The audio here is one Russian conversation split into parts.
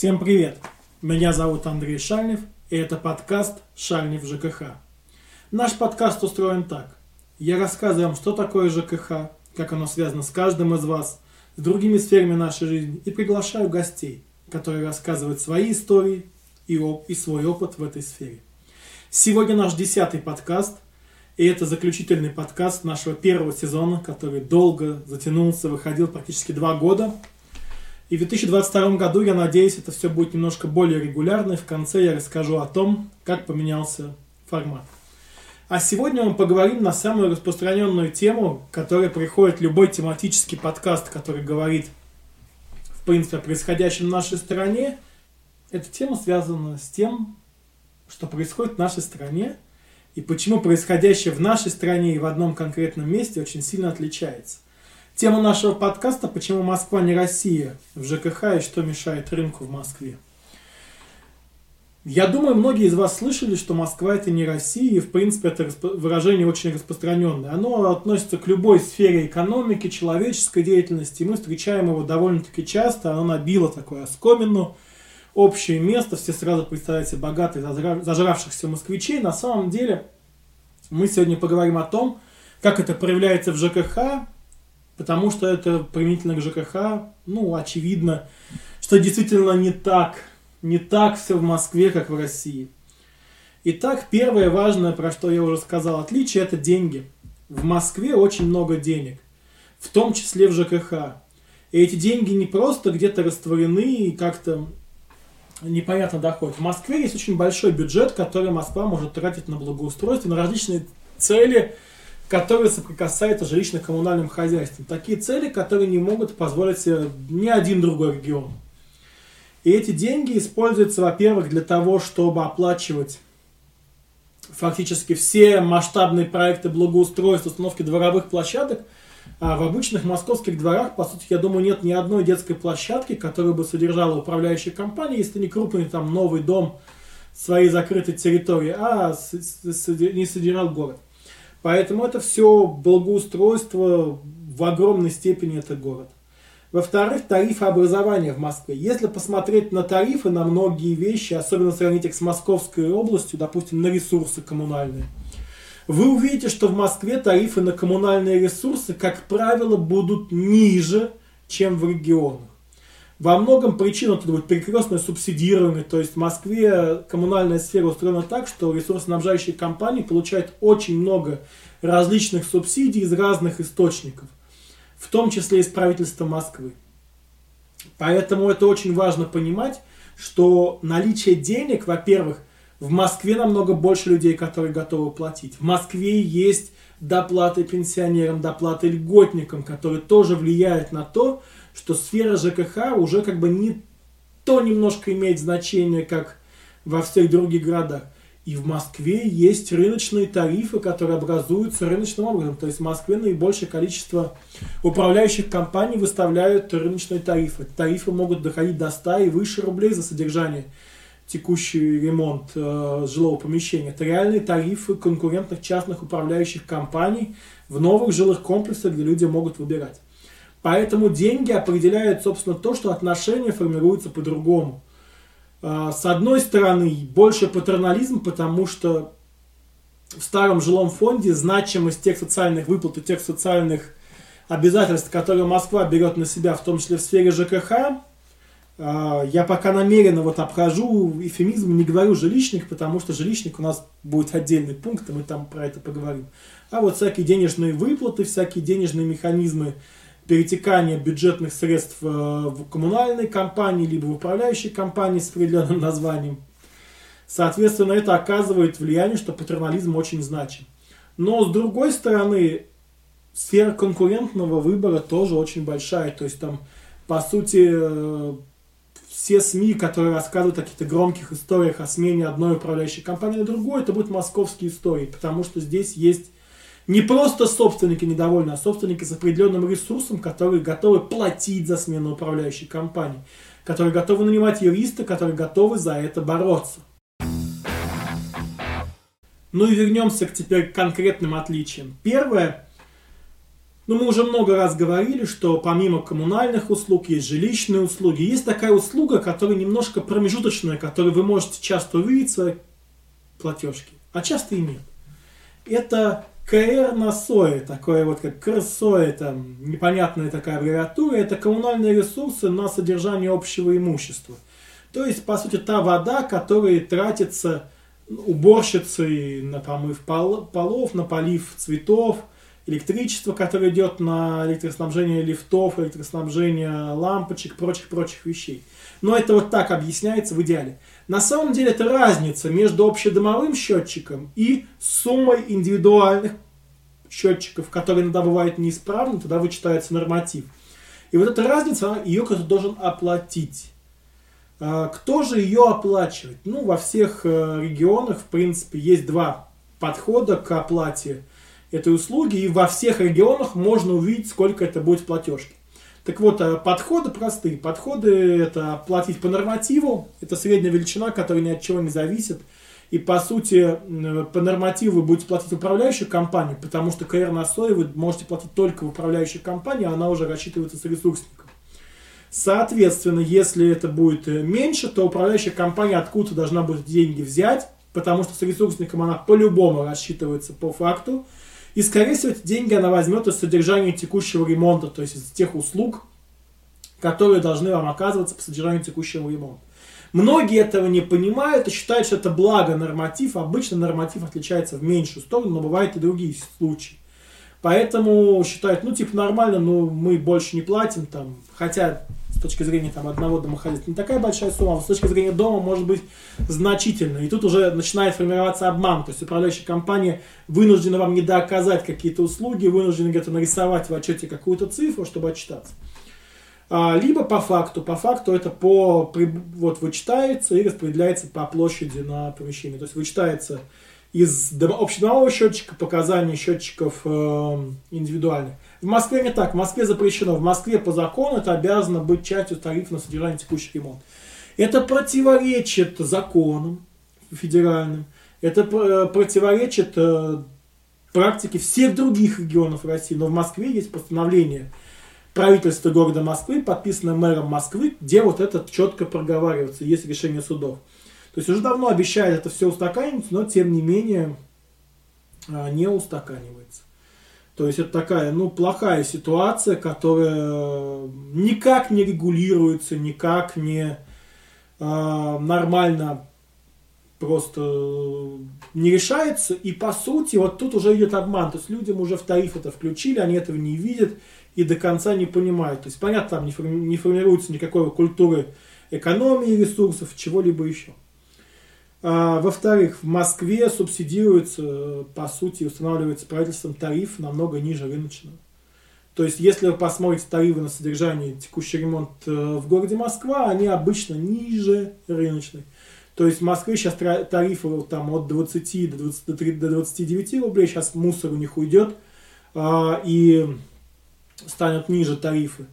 Всем привет! Меня зовут Андрей Шальнев, и это подкаст «Шальнев ЖКХ». Наш подкаст устроен так. Я рассказываю вам, что такое ЖКХ, как оно связано с каждым из вас, с другими сферами нашей жизни, и приглашаю гостей, которые рассказывают свои истории и, оп- и свой опыт в этой сфере. Сегодня наш десятый подкаст, и это заключительный подкаст нашего первого сезона, который долго затянулся, выходил практически два года – и в 2022 году, я надеюсь, это все будет немножко более регулярно, и в конце я расскажу о том, как поменялся формат. А сегодня мы поговорим на самую распространенную тему, которая приходит любой тематический подкаст, который говорит, в принципе, о происходящем в нашей стране. Эта тема связана с тем, что происходит в нашей стране, и почему происходящее в нашей стране и в одном конкретном месте очень сильно отличается. Тема нашего подкаста «Почему Москва не Россия?» в ЖКХ и что мешает рынку в Москве. Я думаю, многие из вас слышали, что Москва это не Россия, и в принципе это выражение очень распространенное. Оно относится к любой сфере экономики, человеческой деятельности, мы встречаем его довольно-таки часто, оно набило такое оскомину, общее место, все сразу представляют себе богатых, зажравшихся москвичей. На самом деле мы сегодня поговорим о том, как это проявляется в ЖКХ, потому что это применительно к ЖКХ, ну, очевидно, что действительно не так, не так все в Москве, как в России. Итак, первое важное, про что я уже сказал, отличие, это деньги. В Москве очень много денег, в том числе в ЖКХ. И эти деньги не просто где-то растворены и как-то непонятно доходят. В Москве есть очень большой бюджет, который Москва может тратить на благоустройство, на различные цели – которые соприкасаются с жилищно-коммунальным хозяйством. Такие цели, которые не могут позволить себе ни один другой регион. И эти деньги используются, во-первых, для того, чтобы оплачивать фактически все масштабные проекты благоустройства, установки дворовых площадок. А в обычных московских дворах, по сути, я думаю, нет ни одной детской площадки, которую бы содержала управляющая компания, если не крупный там новый дом своей закрытой территории, а не содержал город. Поэтому это все благоустройство в огромной степени это город. Во-вторых, тарифы образования в Москве. Если посмотреть на тарифы, на многие вещи, особенно сравнить их с Московской областью, допустим, на ресурсы коммунальные, вы увидите, что в Москве тарифы на коммунальные ресурсы, как правило, будут ниже, чем в регионах. Во многом причина тут будет перекрестное субсидирование, то есть в Москве коммунальная сфера устроена так, что ресурсоснабжающие компании получают очень много различных субсидий из разных источников, в том числе из правительства Москвы. Поэтому это очень важно понимать, что наличие денег, во-первых, в Москве намного больше людей, которые готовы платить. В Москве есть доплаты пенсионерам, доплаты льготникам, которые тоже влияют на то, что сфера ЖКХ уже как бы не то немножко имеет значение, как во всех других городах. И в Москве есть рыночные тарифы, которые образуются рыночным образом. То есть в Москве наибольшее количество управляющих компаний выставляют рыночные тарифы. Тарифы могут доходить до 100 и выше рублей за содержание текущий ремонт э, жилого помещения. Это реальные тарифы конкурентных частных управляющих компаний в новых жилых комплексах, где люди могут выбирать. Поэтому деньги определяют, собственно, то, что отношения формируются по-другому. А, с одной стороны, больше патернализм, потому что в старом жилом фонде значимость тех социальных выплат и тех социальных обязательств, которые Москва берет на себя, в том числе в сфере ЖКХ, а, я пока намеренно вот обхожу эфемизм, не говорю жилищных, потому что жилищник у нас будет отдельный пункт, и мы там про это поговорим. А вот всякие денежные выплаты, всякие денежные механизмы, перетекание бюджетных средств э, в коммунальной компании, либо в управляющей компании с определенным названием. Соответственно, это оказывает влияние, что патернализм очень значим. Но с другой стороны, сфера конкурентного выбора тоже очень большая. То есть там, по сути, э, все СМИ, которые рассказывают о каких-то громких историях о смене одной управляющей компании на другую, это будут московские истории, потому что здесь есть не просто собственники недовольны, а собственники с определенным ресурсом, которые готовы платить за смену управляющей компании, которые готовы нанимать юриста, которые готовы за это бороться. Ну и вернемся к теперь конкретным отличиям. Первое, Ну, мы уже много раз говорили, что помимо коммунальных услуг есть жилищные услуги. Есть такая услуга, которая немножко промежуточная, которую вы можете часто увидеть в своей платежке, а часто и нет. Это КР на СОЭ, такое вот как КРСОЭ, там непонятная такая аббревиатура, это коммунальные ресурсы на содержание общего имущества. То есть, по сути, та вода, которая тратится уборщицей на помыв пол, полов, на полив цветов, электричество, которое идет на электроснабжение лифтов, электроснабжение лампочек, прочих-прочих вещей. Но это вот так объясняется в идеале. На самом деле это разница между общедомовым счетчиком и суммой индивидуальных счетчиков, которые иногда бывают неисправны, тогда вычитается норматив. И вот эта разница, ее кто-то должен оплатить. А, кто же ее оплачивает? Ну, во всех э, регионах, в принципе, есть два подхода к оплате этой услуги, и во всех регионах можно увидеть, сколько это будет в платежке. Так вот, э, подходы простые. Подходы это платить по нормативу, это средняя величина, которая ни от чего не зависит. И по сути, по нормативу вы будете платить управляющую компанию, потому что КР на СОИ вы можете платить только в компании, а она уже рассчитывается с ресурсником. Соответственно, если это будет э, меньше, то управляющая компания откуда должна будет деньги взять, потому что с ресурсником она по-любому рассчитывается по факту. И, скорее всего, эти деньги она возьмет из содержания текущего ремонта, то есть из тех услуг, которые должны вам оказываться по содержанию текущего ремонта. Многие этого не понимают и считают, что это благо норматив. Обычно норматив отличается в меньшую сторону, но бывают и другие случаи. Поэтому считают, ну, типа, нормально, но мы больше не платим, там, хотя с точки зрения там, одного домохозяйства не такая большая сумма, а с точки зрения дома может быть значительно. И тут уже начинает формироваться обман. То есть управляющая компания вынуждена вам не дооказать какие-то услуги, вынуждена где-то нарисовать в отчете какую-то цифру, чтобы отчитаться. А, либо по факту. По факту это по, вот, вычитается и распределяется по площади на помещение. То есть вычитается из общедомового счетчика показания счетчиков э, индивидуальных. В Москве не так. В Москве запрещено. В Москве по закону это обязано быть частью тарифа на содержание текущих ремонт. Это противоречит законам федеральным. Это э, противоречит э, практике всех других регионов России. Но в Москве есть постановление правительства города Москвы, подписанное мэром Москвы, где вот это четко проговаривается. Есть решение судов. То есть уже давно обещают это все устаканить, но тем не менее а, не устаканивается. То есть это такая, ну, плохая ситуация, которая никак не регулируется, никак не э, нормально просто не решается. И по сути, вот тут уже идет обман. То есть людям уже в тариф это включили, они этого не видят и до конца не понимают. То есть, понятно, там не формируется никакой культуры экономии ресурсов, чего-либо еще. А, во-вторых, в Москве субсидируется, по сути, устанавливается правительством тариф намного ниже рыночного. То есть, если вы посмотрите тарифы на содержание текущий ремонт э, в городе Москва, они обычно ниже рыночной. То есть в Москве сейчас тарифы там, от 20 до, 23, до 29 рублей, сейчас мусор у них уйдет а, и станут ниже тарифы.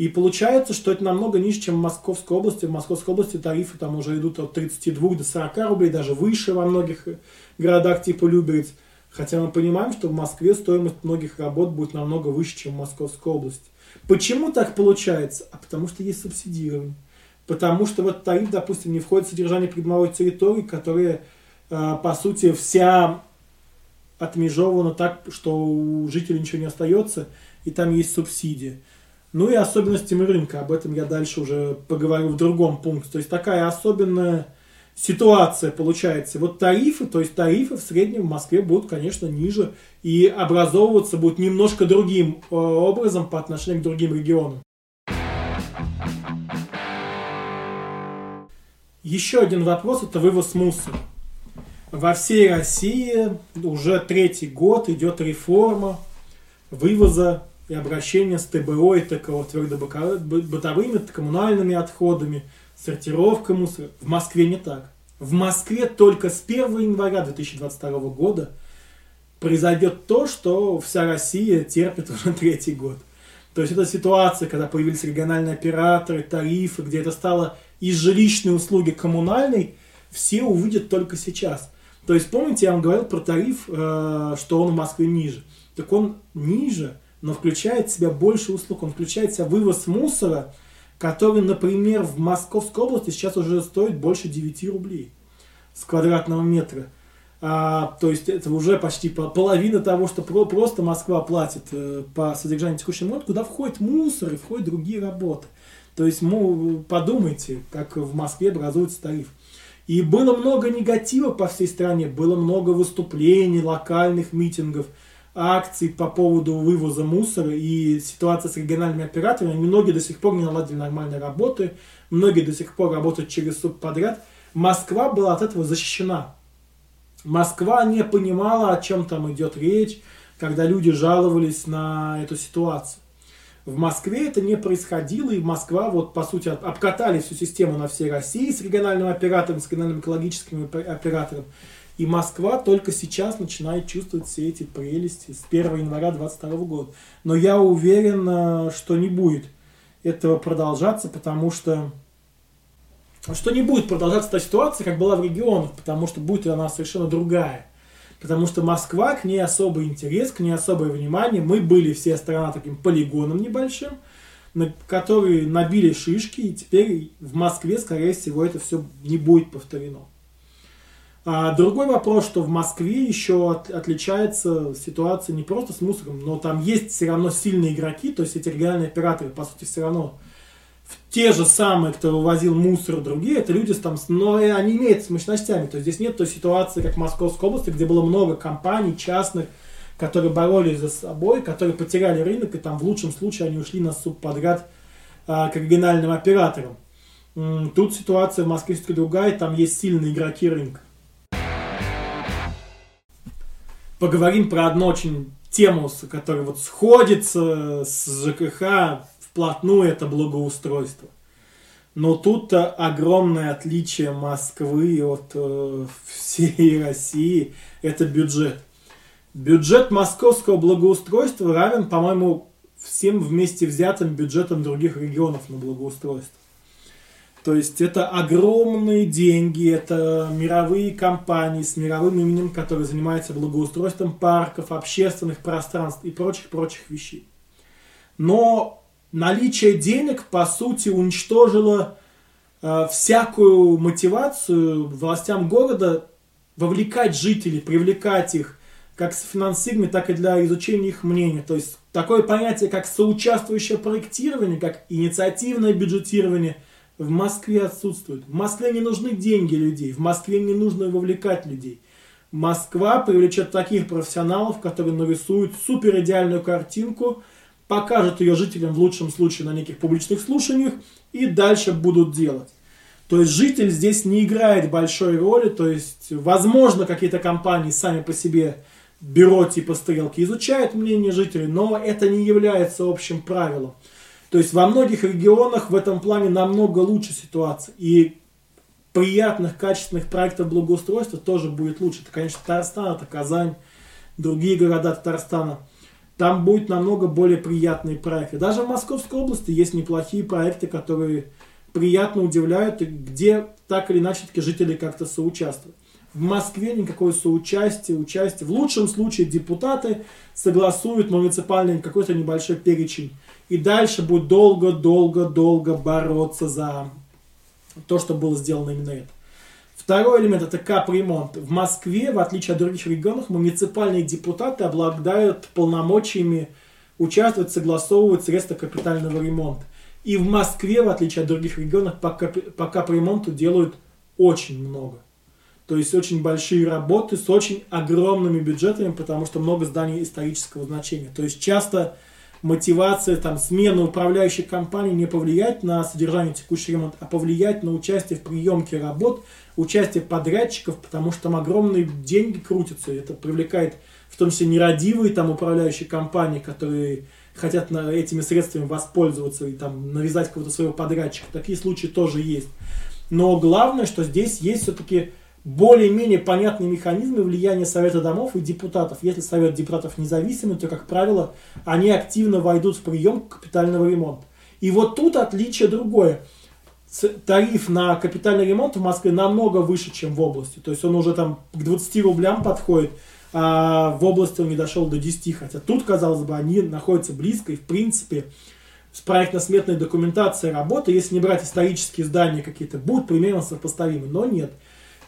И получается, что это намного ниже, чем в Московской области. В Московской области тарифы там уже идут от 32 до 40 рублей, даже выше во многих городах типа Люберец. Хотя мы понимаем, что в Москве стоимость многих работ будет намного выше, чем в Московской области. Почему так получается? А потому что есть субсидирование. Потому что в этот тариф, допустим, не входит содержание придомовой территории, которая, э, по сути, вся отмежевана так, что у жителей ничего не остается, и там есть субсидия. Ну и особенностями рынка, об этом я дальше уже поговорю в другом пункте. То есть такая особенная ситуация получается. Вот тарифы, то есть тарифы в среднем в Москве будут, конечно, ниже и образовываться будут немножко другим э, образом по отношению к другим регионам. Еще один вопрос – это вывоз мусора. Во всей России уже третий год идет реформа вывоза и обращение с ТБО и ТКО, твердобытовыми, коммунальными отходами, сортировка мусора. В Москве не так. В Москве только с 1 января 2022 года произойдет то, что вся Россия терпит уже третий год. То есть это ситуация, когда появились региональные операторы, тарифы, где это стало из жилищной услуги коммунальной, все увидят только сейчас. То есть помните, я вам говорил про тариф, э, что он в Москве ниже. Так он ниже, но включает в себя больше услуг. Он включает в себя вывоз мусора, который, например, в Московской области сейчас уже стоит больше 9 рублей с квадратного метра. А, то есть это уже почти половина того, что про, просто Москва платит э, по содержанию текущего ремонта, куда входит мусор и входят другие работы. То есть мы, подумайте, как в Москве образуется тариф. И было много негатива по всей стране, было много выступлений, локальных митингов, акций по поводу вывоза мусора и ситуация с региональными операторами. Многие до сих пор не наладили нормальной работы, многие до сих пор работают через субподряд. Москва была от этого защищена. Москва не понимала, о чем там идет речь, когда люди жаловались на эту ситуацию. В Москве это не происходило, и Москва, вот по сути, обкатали всю систему на всей России с региональным оператором, с региональным экологическим оператором. И Москва только сейчас начинает чувствовать все эти прелести с 1 января 2022 года. Но я уверен, э, что не будет этого продолжаться, потому что что не будет продолжаться та ситуация, как была в регионах, потому что будет она совершенно другая. Потому что Москва, к ней особый интерес, к ней особое внимание. Мы были все страна таким полигоном небольшим, на который набили шишки, и теперь в Москве, скорее всего, это все не будет повторено. А другой вопрос, что в Москве еще от, отличается ситуация не просто с мусором, но там есть все равно сильные игроки, то есть эти региональные операторы, по сути, все равно те же самые, кто вывозил мусор, другие, это люди там, но они имеют с мощностями. То есть здесь нет той ситуации, как в Московской области, где было много компаний частных, которые боролись за собой, которые потеряли рынок, и там в лучшем случае они ушли на субподряд а, к региональным операторам. Тут ситуация в Москве все-таки другая, там есть сильные игроки рынка. Поговорим про одну очень тему, которая вот сходится с ЖКХ вплотную это благоустройство. Но тут огромное отличие Москвы от э, всей России – это бюджет. Бюджет московского благоустройства равен, по-моему, всем вместе взятым бюджетам других регионов на благоустройство. То есть это огромные деньги, это мировые компании с мировым именем, которые занимаются благоустройством парков, общественных пространств и прочих-прочих вещей. Но наличие денег, по сути, уничтожило э, всякую мотивацию властям города вовлекать жителей, привлекать их как с финансирования, так и для изучения их мнения. То есть такое понятие, как соучаствующее проектирование, как инициативное бюджетирование в Москве отсутствует. В Москве не нужны деньги людей, в Москве не нужно вовлекать людей. Москва привлечет таких профессионалов, которые нарисуют супер идеальную картинку – покажут ее жителям в лучшем случае на неких публичных слушаниях и дальше будут делать. То есть житель здесь не играет большой роли, то есть, возможно, какие-то компании сами по себе бюро типа стрелки изучают мнение жителей, но это не является общим правилом. То есть во многих регионах в этом плане намного лучше ситуация. И приятных, качественных проектов благоустройства тоже будет лучше. Это, конечно, Татарстан, это Казань, другие города Татарстана – там будет намного более приятные проекты. Даже в Московской области есть неплохие проекты, которые приятно удивляют, где так или иначе таки жители как-то соучаствуют. В Москве никакое соучастие, участие. В лучшем случае депутаты согласуют муниципальный какой-то небольшой перечень. И дальше будет долго-долго-долго бороться за то, что было сделано именно это. Второй элемент это капремонт. В Москве, в отличие от других регионов, муниципальные депутаты обладают полномочиями участвовать, согласовывать средства капитального ремонта. И в Москве, в отличие от других регионов, по, кап- по капремонту делают очень много. То есть очень большие работы с очень огромными бюджетами, потому что много зданий исторического значения. То есть часто мотивация там, смены управляющей компании не повлиять на содержание текущего ремонта, а повлиять на участие в приемке работ, участие подрядчиков, потому что там огромные деньги крутятся, и это привлекает в том числе нерадивые там управляющие компании, которые хотят на, этими средствами воспользоваться и там навязать какого-то своего подрядчика. Такие случаи тоже есть. Но главное, что здесь есть все-таки более-менее понятные механизмы влияния Совета домов и депутатов. Если Совет депутатов независимый, то, как правило, они активно войдут в прием капитального ремонта. И вот тут отличие другое. Тариф на капитальный ремонт в Москве намного выше, чем в области. То есть он уже там к 20 рублям подходит, а в области он не дошел до 10, хотя тут, казалось бы, они находятся близко, и в принципе с проектно-сметной документацией работы, если не брать исторические здания какие-то, будут примерно сопоставимы, но нет.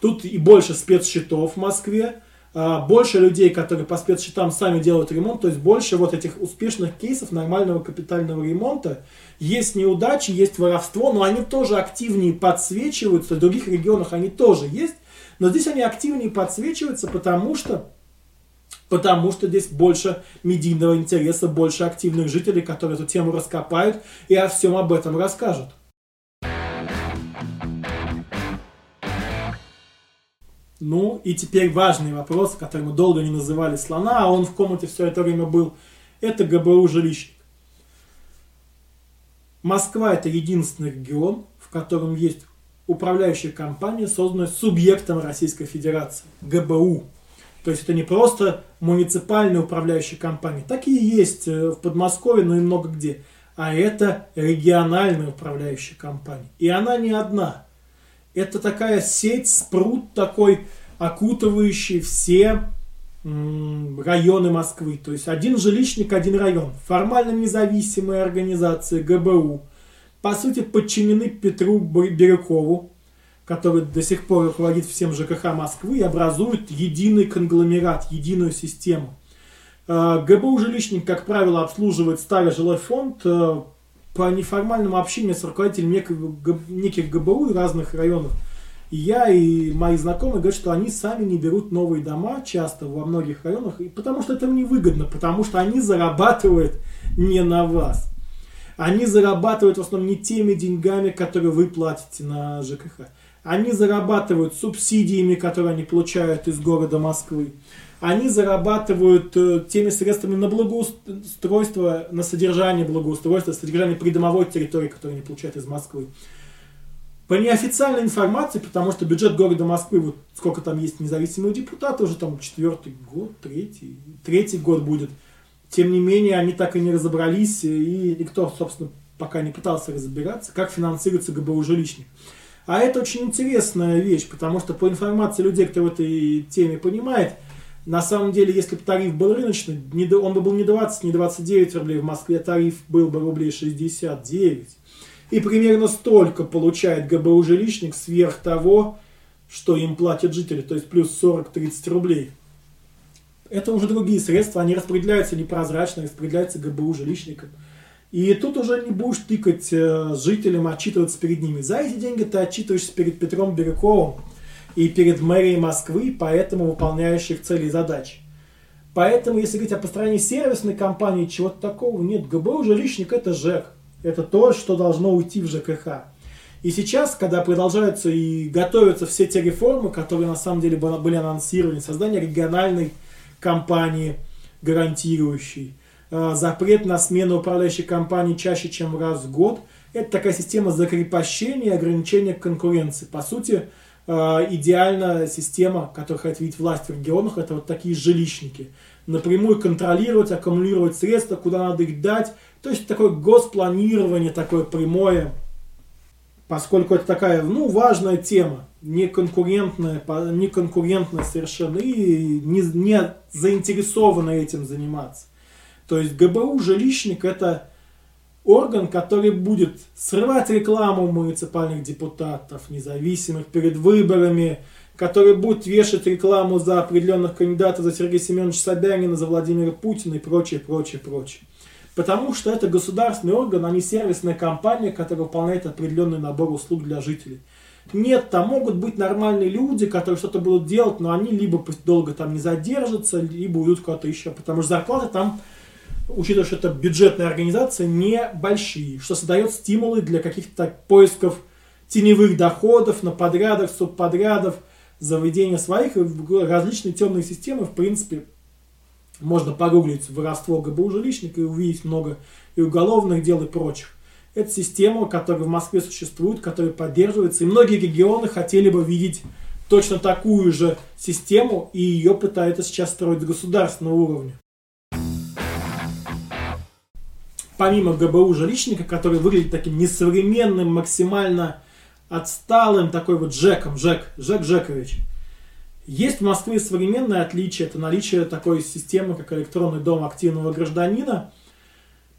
Тут и больше спецсчетов в Москве, а, больше людей, которые по спецсчетам сами делают ремонт, то есть больше вот этих успешных кейсов нормального капитального ремонта. Есть неудачи, есть воровство, но они тоже активнее подсвечиваются, в других регионах они тоже есть, но здесь они активнее подсвечиваются, потому что потому что здесь больше медийного интереса, больше активных жителей, которые эту тему раскопают и о всем об этом расскажут. Ну и теперь важный вопрос, который мы долго не называли слона, а он в комнате все это время был, это ГБУ жилищник. Москва это единственный регион, в котором есть управляющая компания, созданная субъектом Российской Федерации, ГБУ. То есть это не просто муниципальная управляющая компания, такие есть э, в Подмосковье, но и много где. А это региональная управляющая компания. И она не одна. Это такая сеть, спрут такой, окутывающий все районы Москвы. То есть один жилищник, один район. Формально независимые организации ГБУ. По сути, подчинены Петру Бирюкову, который до сих пор руководит всем ЖКХ Москвы и образует единый конгломерат, единую систему. Э, ГБУ жилищник, как правило, обслуживает старый жилой фонд э, по неформальному общению с руководителем неких ГБУ и разных районов. И я и мои знакомые говорят, что они сами не берут новые дома часто во многих районах, потому что это им невыгодно, потому что они зарабатывают не на вас. Они зарабатывают в основном не теми деньгами, которые вы платите на ЖКХ. Они зарабатывают субсидиями, которые они получают из города Москвы. Они зарабатывают э, теми средствами на благоустройство, на содержание благоустройства, содержание придомовой территории, которые они получают из Москвы. По неофициальной информации, потому что бюджет города Москвы, вот сколько там есть независимых депутатов, уже там четвертый год, третий, третий год будет. Тем не менее, они так и не разобрались, и никто, собственно, пока не пытался разбираться, как финансируется ГБУ жилищник. А это очень интересная вещь, потому что по информации людей, кто в этой теме понимает, на самом деле, если бы тариф был рыночный, он бы был не 20, не 29 рублей, в Москве тариф был бы рублей 69. И примерно столько получает ГБУ жилищник сверх того, что им платят жители, то есть плюс 40-30 рублей. Это уже другие средства, они распределяются непрозрачно, распределяются ГБУ жилищникам. И тут уже не будешь тыкать э, жителям, отчитываться перед ними. За эти деньги ты отчитываешься перед Петром Бирюковым и перед мэрией Москвы, поэтому выполняющих цели и задачи. Поэтому, если говорить о построении сервисной компании, чего-то такого нет. ГБУ жилищник это ЖЭК. Это то, что должно уйти в ЖКХ. И сейчас, когда продолжаются и готовятся все те реформы, которые на самом деле были анонсированы, создание региональной компании, гарантирующей, Э, запрет на смену управляющей компании чаще, чем раз в год. Это такая система закрепощения и ограничения конкуренции. По сути, э, идеальная система, которую хотят видеть власть в регионах, это вот такие жилищники. Напрямую контролировать, аккумулировать средства, куда надо их дать. То есть такое госпланирование, такое прямое, поскольку это такая, ну, важная тема, не конкурентная, не конкурентная совершенно, и не, не заинтересованы этим заниматься. То есть ГБУ жилищник это орган, который будет срывать рекламу муниципальных депутатов, независимых перед выборами, который будет вешать рекламу за определенных кандидатов, за Сергея Семеновича Собянина, за Владимира Путина и прочее, прочее, прочее. Потому что это государственный орган, а не сервисная компания, которая выполняет определенный набор услуг для жителей. Нет, там могут быть нормальные люди, которые что-то будут делать, но они либо долго там не задержатся, либо уйдут куда-то еще, потому что зарплаты там учитывая, что это бюджетная организация, небольшие, что создает стимулы для каких-то поисков теневых доходов на подрядах, субподрядов, заведения своих, различные темные системы, в принципе, можно погуглить воровство ГБУ жилищника и увидеть много и уголовных дел и прочих. Это система, которая в Москве существует, которая поддерживается, и многие регионы хотели бы видеть точно такую же систему, и ее пытаются сейчас строить с государственного уровня. Помимо ГБУ жилищника, который выглядит таким несовременным, максимально отсталым, такой вот Джеком, Жек, Жек Жекович, Есть в Москве современное отличие, это наличие такой системы, как электронный дом активного гражданина,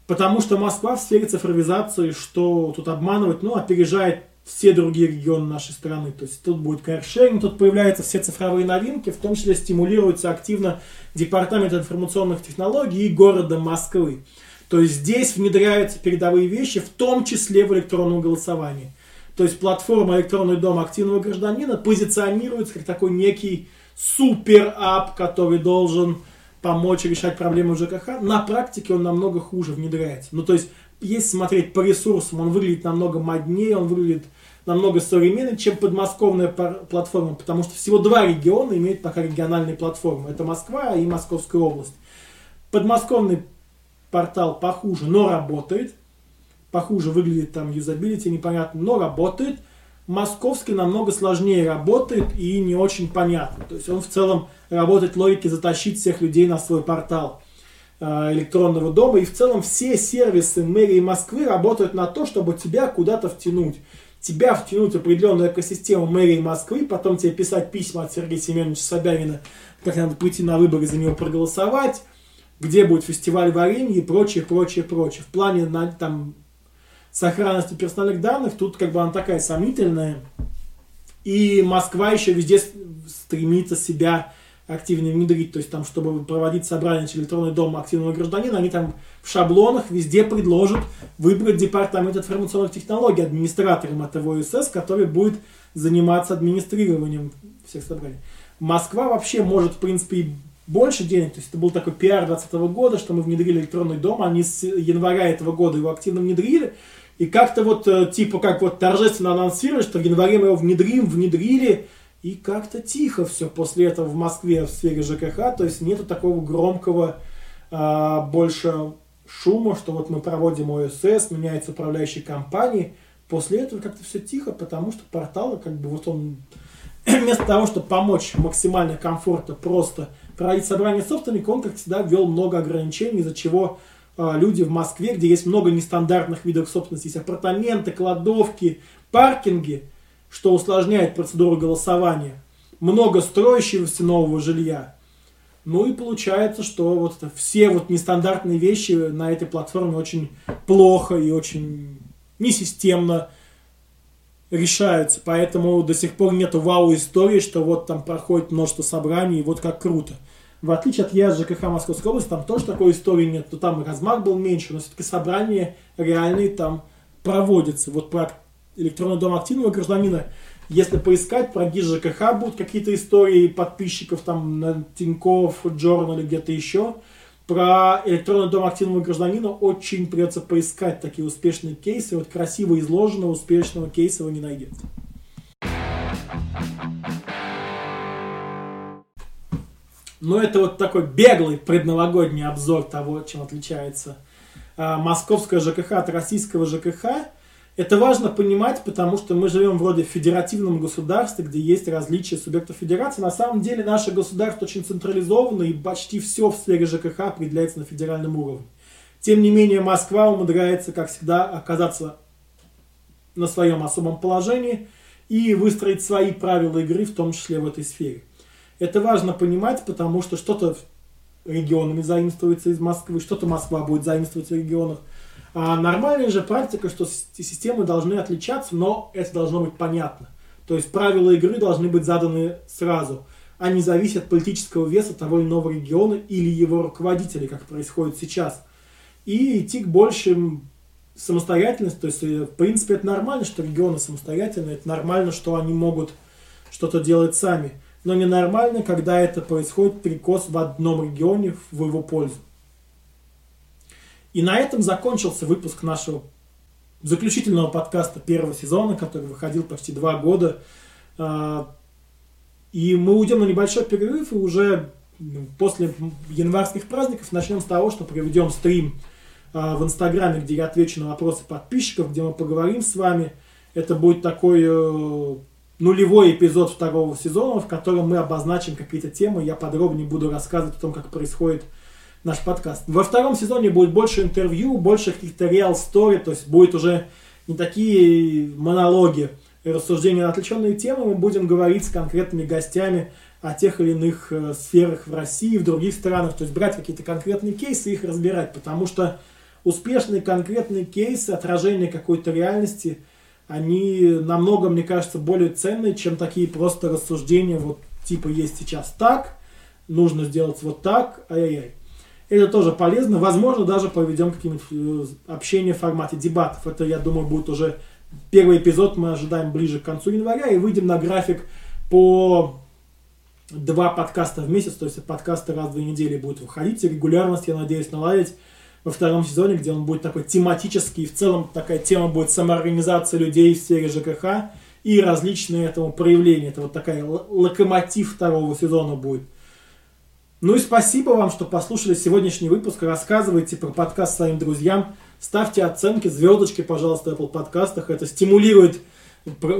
потому что Москва в сфере цифровизации, что тут обманывать, ну, опережает все другие регионы нашей страны. То есть тут будет каршеринг, тут появляются все цифровые новинки, в том числе стимулируется активно Департамент информационных технологий и города Москвы. То есть здесь внедряются передовые вещи, в том числе в электронном голосовании. То есть платформа «Электронный дом активного гражданина» позиционируется как такой некий супер-ап, который должен помочь решать проблемы ЖКХ. На практике он намного хуже внедряется. Ну, то есть, если смотреть по ресурсам, он выглядит намного моднее, он выглядит намного современнее, чем подмосковная платформа, потому что всего два региона имеют пока региональные платформы. Это Москва и Московская область. Подмосковный портал похуже, но работает – похуже выглядит там юзабилити, непонятно, но работает. Московский намного сложнее работает и не очень понятно. То есть он в целом работает логике затащить всех людей на свой портал э, электронного дома. И в целом все сервисы мэрии Москвы работают на то, чтобы тебя куда-то втянуть. Тебя втянуть в определенную экосистему мэрии Москвы, потом тебе писать письма от Сергея Семеновича Собянина, как надо пойти на выборы за него проголосовать, где будет фестиваль варенья и прочее, прочее, прочее. В плане на, там, сохранности персональных данных, тут как бы она такая сомнительная. И Москва еще везде стремится себя активно внедрить, то есть там, чтобы проводить собрание через электронный дом активного гражданина, они там в шаблонах везде предложат выбрать департамент информационных технологий администратором этого ОСС, который будет заниматься администрированием всех собраний. Москва вообще может, в принципе, больше денег, то есть это был такой пиар 2020 года, что мы внедрили электронный дом, они с января этого года его активно внедрили, и как-то вот, э, типа, как вот торжественно анонсировали, что в январе мы его внедрим, внедрили, и как-то тихо все после этого в Москве в сфере ЖКХ, то есть нету такого громкого а, больше шума, что вот мы проводим ОСС, меняется управляющие компании. После этого как-то все тихо, потому что портал, как бы вот он, вместо того, чтобы помочь максимально комфортно просто проводить собрание собственника, он, как всегда, ввел много ограничений, из-за чего а, люди в Москве, где есть много нестандартных видов собственности, есть апартаменты, кладовки, паркинги, что усложняет процедуру голосования, много строящегося нового жилья. Ну и получается, что вот это, все вот нестандартные вещи на этой платформе очень плохо и очень несистемно решаются. Поэтому до сих пор нету вау-истории, что вот там проходит множество собраний, и вот как круто. В отличие от ЕАЗ ЖКХ Московской области, там тоже такой истории нет, то там размах был меньше, но все-таки собрания реальные там проводятся. Вот про электронный дом активного гражданина, если поискать, про ГИС будут какие-то истории подписчиков там на Тинькофф, Джорнал или где-то еще. Про электронный дом активного гражданина очень придется поискать такие успешные кейсы. Вот красиво изложенного успешного кейса вы не найдете. Но это вот такой беглый предновогодний обзор того, чем отличается э, московская ЖКХ от российского ЖКХ. Это важно понимать, потому что мы живем вроде в федеративном государстве, где есть различия субъектов федерации. На самом деле наше государство очень централизовано, и почти все в сфере ЖКХ определяется на федеральном уровне. Тем не менее, Москва умудряется, как всегда, оказаться на своем особом положении и выстроить свои правила игры, в том числе в этой сфере. Это важно понимать, потому что что-то регионами заимствуется из Москвы, что-то Москва будет заимствовать в регионах. А нормальная же практика, что системы должны отличаться, но это должно быть понятно. То есть правила игры должны быть заданы сразу, а не зависеть от политического веса того или иного региона или его руководителей, как происходит сейчас. И идти к большим самостоятельности, то есть э, в принципе это нормально, что регионы самостоятельные, это нормально, что они могут что-то делать сами но ненормально, когда это происходит перекос в одном регионе в его пользу. И на этом закончился выпуск нашего заключительного подкаста первого сезона, который выходил почти два года. А, и мы уйдем на небольшой перерыв, и уже ну, после январских праздников начнем с того, что проведем стрим а, в Инстаграме, где я отвечу на вопросы подписчиков, где мы поговорим с вами. Это будет такой э, нулевой эпизод второго сезона, в котором мы обозначим какие-то темы, я подробнее буду рассказывать о том, как происходит наш подкаст. Во втором сезоне будет больше интервью, больше каких-то реал story, то есть будет уже не такие монологи и рассуждения на отвлеченные темы, мы будем говорить с конкретными гостями о тех или иных э, сферах в России, в других странах. То есть брать какие-то конкретные кейсы и их разбирать, потому что успешные конкретные кейсы, отражение какой-то реальности, они намного, мне кажется, более ценные, чем такие просто рассуждения, вот типа есть сейчас так, нужно сделать вот так, ай-яй-яй. Это тоже полезно. Возможно, даже проведем какие-нибудь э, общения в формате дебатов. Это, я думаю, будет уже первый эпизод, мы ожидаем ближе к концу января, и выйдем на график по два подкаста в месяц, то есть подкасты раз в две недели будут выходить, и регулярность, я надеюсь, наладить во втором сезоне, где он будет такой тематический, в целом такая тема будет самоорганизация людей в сфере ЖКХ и различные этому проявления. Это вот такая локомотив второго сезона будет. Ну и спасибо вам, что послушали сегодняшний выпуск. Рассказывайте про подкаст своим друзьям. Ставьте оценки, звездочки, пожалуйста, в Apple подкастах. Это стимулирует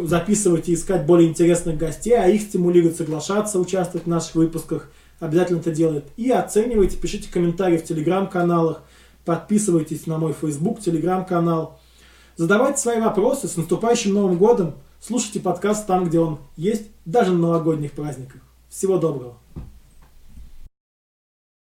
записывать и искать более интересных гостей, а их стимулирует соглашаться, участвовать в наших выпусках. Обязательно это делает. И оценивайте, пишите комментарии в телеграм-каналах, подписывайтесь на мой Facebook, телеграм-канал. Задавайте свои вопросы. С наступающим Новым годом! Слушайте подкаст там, где он есть, даже на новогодних праздниках. Всего доброго!